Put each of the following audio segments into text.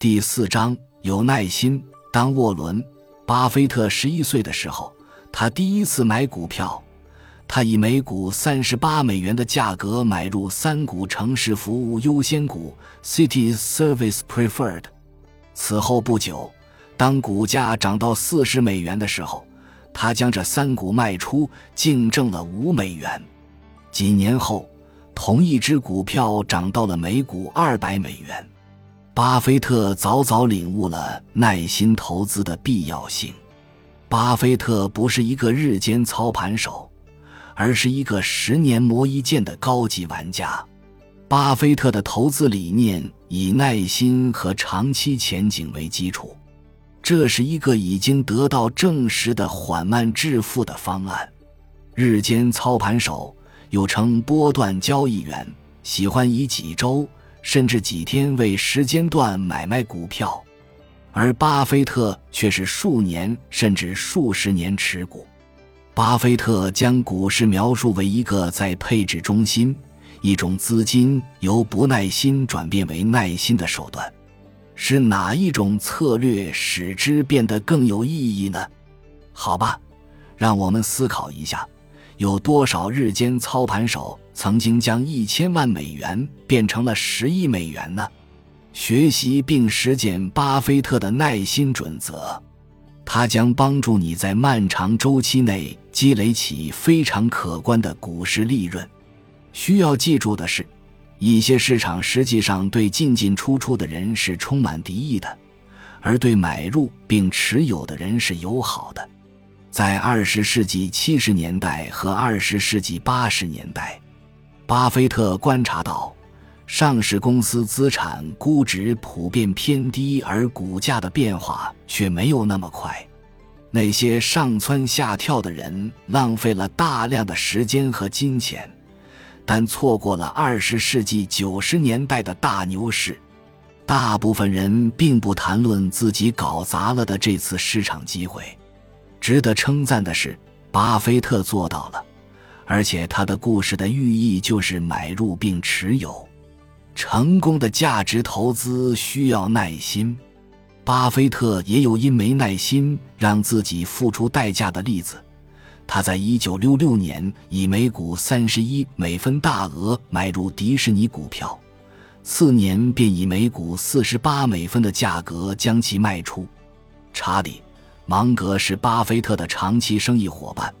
第四章有耐心。当沃伦·巴菲特十一岁的时候，他第一次买股票。他以每股三十八美元的价格买入三股城市服务优先股 （City Service Preferred）。此后不久，当股价涨到四十美元的时候，他将这三股卖出，净挣了五美元。几年后，同一只股票涨到了每股二百美元。巴菲特早早领悟了耐心投资的必要性。巴菲特不是一个日间操盘手。而是一个十年磨一剑的高级玩家。巴菲特的投资理念以耐心和长期前景为基础，这是一个已经得到证实的缓慢致富的方案。日间操盘手又称波段交易员，喜欢以几周甚至几天为时间段买卖股票，而巴菲特却是数年甚至数十年持股。巴菲特将股市描述为一个在配置中心，一种资金由不耐心转变为耐心的手段。是哪一种策略使之变得更有意义呢？好吧，让我们思考一下：有多少日间操盘手曾经将一千万美元变成了十亿美元呢？学习并实践巴菲特的耐心准则。它将帮助你在漫长周期内积累起非常可观的股市利润。需要记住的是，一些市场实际上对进进出出的人是充满敌意的，而对买入并持有的人是友好的。在二十世纪七十年代和二十世纪八十年代，巴菲特观察到。上市公司资产估值普遍偏低，而股价的变化却没有那么快。那些上蹿下跳的人浪费了大量的时间和金钱，但错过了二十世纪九十年代的大牛市。大部分人并不谈论自己搞砸了的这次市场机会。值得称赞的是，巴菲特做到了，而且他的故事的寓意就是买入并持有。成功的价值投资需要耐心，巴菲特也有因没耐心让自己付出代价的例子。他在一九六六年以每股三十一美分大额买入迪士尼股票，次年便以每股四十八美分的价格将其卖出。查理·芒格是巴菲特的长期生意伙伴，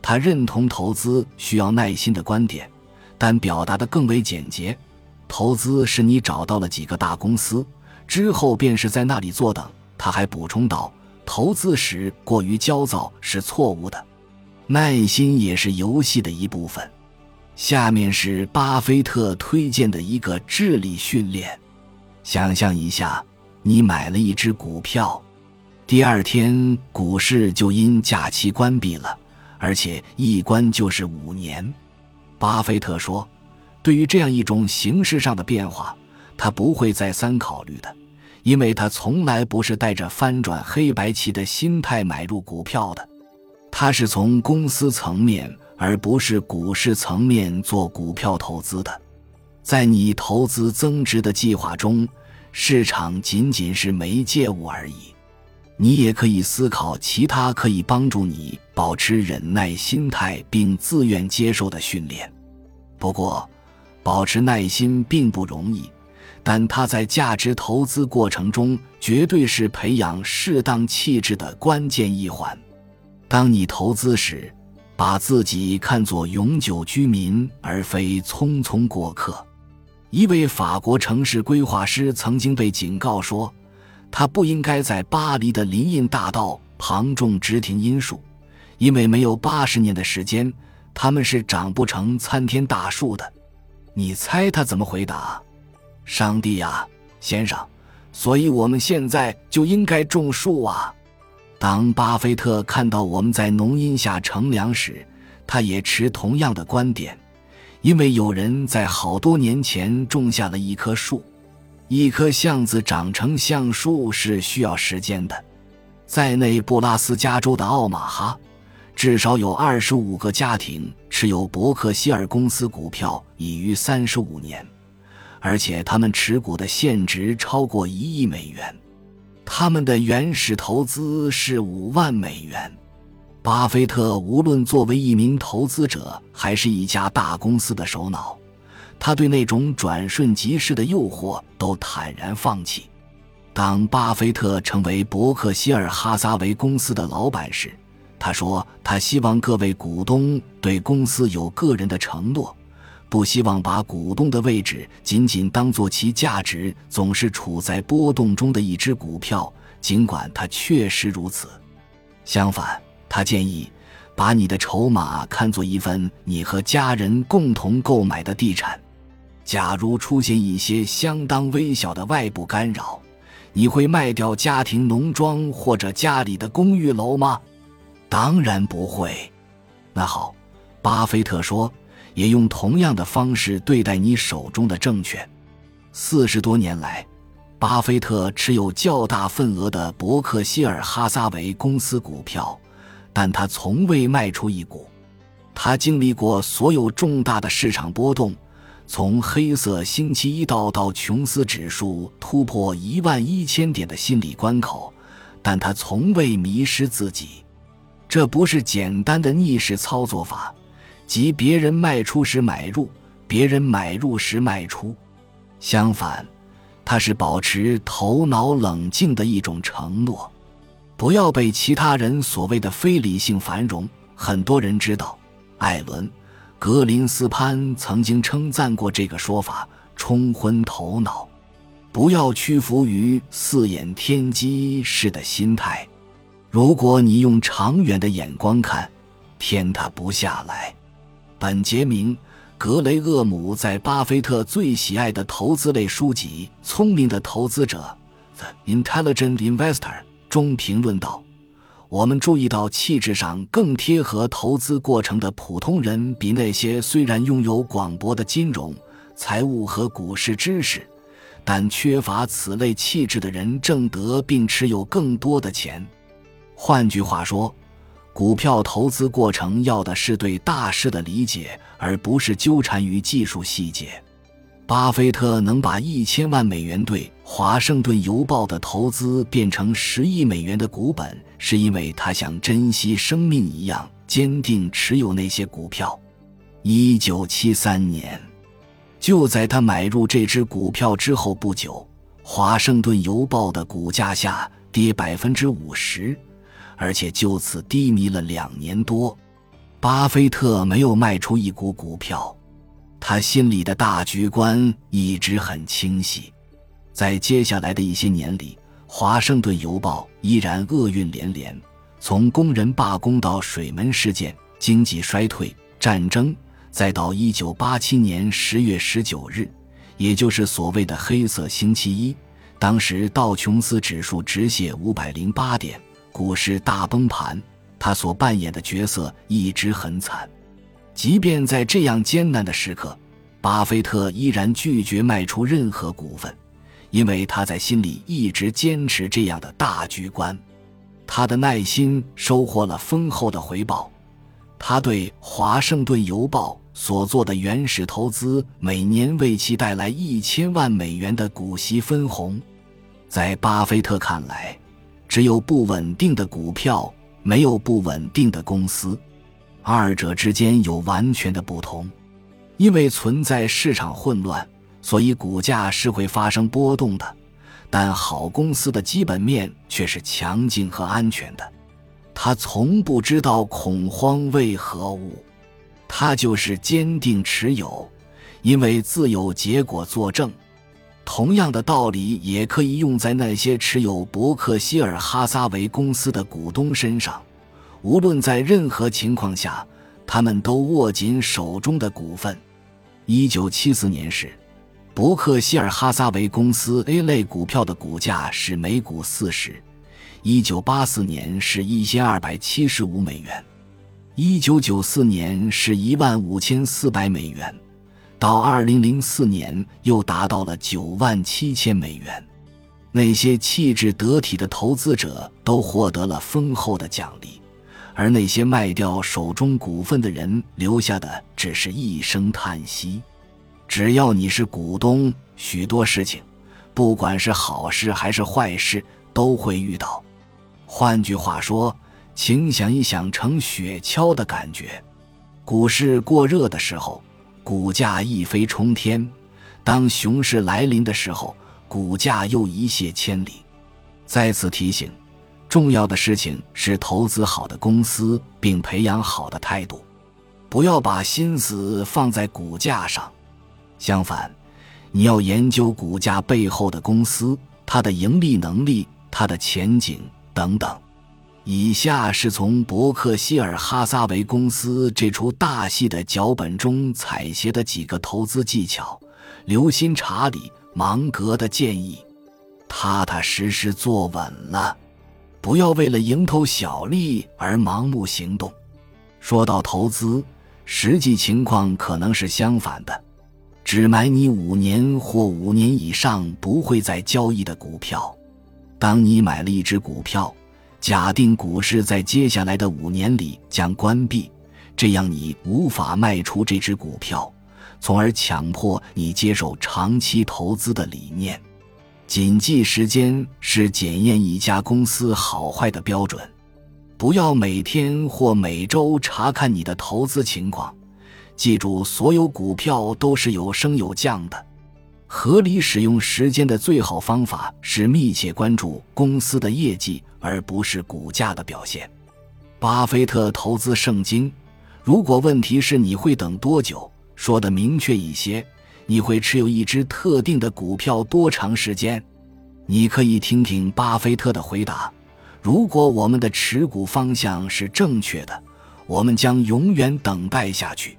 他认同投资需要耐心的观点，但表达的更为简洁。投资是你找到了几个大公司之后，便是在那里坐等。他还补充道：“投资时过于焦躁是错误的，耐心也是游戏的一部分。”下面是巴菲特推荐的一个智力训练：想象一下，你买了一只股票，第二天股市就因假期关闭了，而且一关就是五年。巴菲特说。对于这样一种形式上的变化，他不会再三考虑的，因为他从来不是带着翻转黑白棋的心态买入股票的，他是从公司层面而不是股市层面做股票投资的。在你投资增值的计划中，市场仅仅是媒介物而已。你也可以思考其他可以帮助你保持忍耐心态并自愿接受的训练。不过，保持耐心并不容易，但它在价值投资过程中绝对是培养适当气质的关键一环。当你投资时，把自己看作永久居民而非匆匆过客。一位法国城市规划师曾经被警告说，他不应该在巴黎的林荫大道旁种植停罂树，因为没有八十年的时间，他们是长不成参天大树的。你猜他怎么回答？上帝呀，先生，所以我们现在就应该种树啊！当巴菲特看到我们在浓荫下乘凉时，他也持同样的观点，因为有人在好多年前种下了一棵树。一棵橡子长成橡树是需要时间的。在内布拉斯加州的奥马哈。至少有二十五个家庭持有伯克希尔公司股票已逾三十五年，而且他们持股的现值超过一亿美元。他们的原始投资是五万美元。巴菲特无论作为一名投资者，还是一家大公司的首脑，他对那种转瞬即逝的诱惑都坦然放弃。当巴菲特成为伯克希尔哈撒韦公司的老板时，他说：“他希望各位股东对公司有个人的承诺，不希望把股东的位置仅仅当做其价值总是处在波动中的一只股票，尽管它确实如此。相反，他建议把你的筹码看作一份你和家人共同购买的地产。假如出现一些相当微小的外部干扰，你会卖掉家庭农庄或者家里的公寓楼吗？”当然不会。那好，巴菲特说，也用同样的方式对待你手中的证券。四十多年来，巴菲特持有较大份额的伯克希尔哈撒韦公司股票，但他从未卖出一股。他经历过所有重大的市场波动，从黑色星期一到道琼斯指数突破一万一千点的心理关口，但他从未迷失自己。这不是简单的逆势操作法，即别人卖出时买入，别人买入时卖出。相反，它是保持头脑冷静的一种承诺。不要被其他人所谓的非理性繁荣。很多人知道，艾伦·格林斯潘曾经称赞过这个说法：冲昏头脑，不要屈服于四眼天机式的心态。如果你用长远的眼光看，天塌不下来。本杰明·格雷厄姆在巴菲特最喜爱的投资类书籍《聪明的投资者》（The Intelligent Investor） 中评论道：“我们注意到气质上更贴合投资过程的普通人，比那些虽然拥有广博的金融、财务和股市知识，但缺乏此类气质的人挣得并持有更多的钱。”换句话说，股票投资过程要的是对大势的理解，而不是纠缠于技术细节。巴菲特能把一千万美元对《华盛顿邮报》的投资变成十亿美元的股本，是因为他像珍惜生命一样坚定持有那些股票。一九七三年，就在他买入这只股票之后不久，《华盛顿邮报》的股价下跌百分之五十。而且就此低迷了两年多，巴菲特没有卖出一股股票，他心里的大局观一直很清晰。在接下来的一些年里，《华盛顿邮报》依然厄运连连，从工人罢工到水门事件、经济衰退、战争，再到1987年10月19日，也就是所谓的“黑色星期一”，当时道琼斯指数直泻508点。股市大崩盘，他所扮演的角色一直很惨。即便在这样艰难的时刻，巴菲特依然拒绝卖出任何股份，因为他在心里一直坚持这样的大局观。他的耐心收获了丰厚的回报。他对《华盛顿邮报》所做的原始投资，每年为其带来一千万美元的股息分红。在巴菲特看来，只有不稳定的股票，没有不稳定的公司，二者之间有完全的不同。因为存在市场混乱，所以股价是会发生波动的。但好公司的基本面却是强劲和安全的。他从不知道恐慌为何物，他就是坚定持有，因为自有结果作证。同样的道理也可以用在那些持有伯克希尔哈撒韦公司的股东身上，无论在任何情况下，他们都握紧手中的股份。一九七四年时，伯克希尔哈撒韦公司 A 类股票的股价是每股四十；一九八四年是一千二百七十五美元；一九九四年是一万五千四百美元。到二零零四年，又达到了九万七千美元。那些气质得体的投资者都获得了丰厚的奖励，而那些卖掉手中股份的人留下的只是一声叹息。只要你是股东，许多事情，不管是好事还是坏事，都会遇到。换句话说，请想一想盛雪橇的感觉。股市过热的时候，股价一飞冲天；当熊市来临的时候，股价又一泻千里。再次提醒，重要的事情是投资好的公司，并培养好的态度，不要把心思放在股价上。相反，你要研究股价背后的公司，它的盈利能力、它的前景等等。以下是从伯克希尔哈撒韦公司这出大戏的脚本中采撷的几个投资技巧，留心查理芒格的建议，踏踏实实坐稳了，不要为了蝇头小利而盲目行动。说到投资，实际情况可能是相反的。只买你五年或五年以上不会再交易的股票。当你买了一只股票，假定股市在接下来的五年里将关闭，这样你无法卖出这只股票，从而强迫你接受长期投资的理念。谨记时间是检验一家公司好坏的标准，不要每天或每周查看你的投资情况。记住，所有股票都是有升有降的。合理使用时间的最好方法是密切关注公司的业绩，而不是股价的表现。巴菲特投资圣经。如果问题是你会等多久，说的明确一些，你会持有一只特定的股票多长时间？你可以听听巴菲特的回答。如果我们的持股方向是正确的，我们将永远等待下去。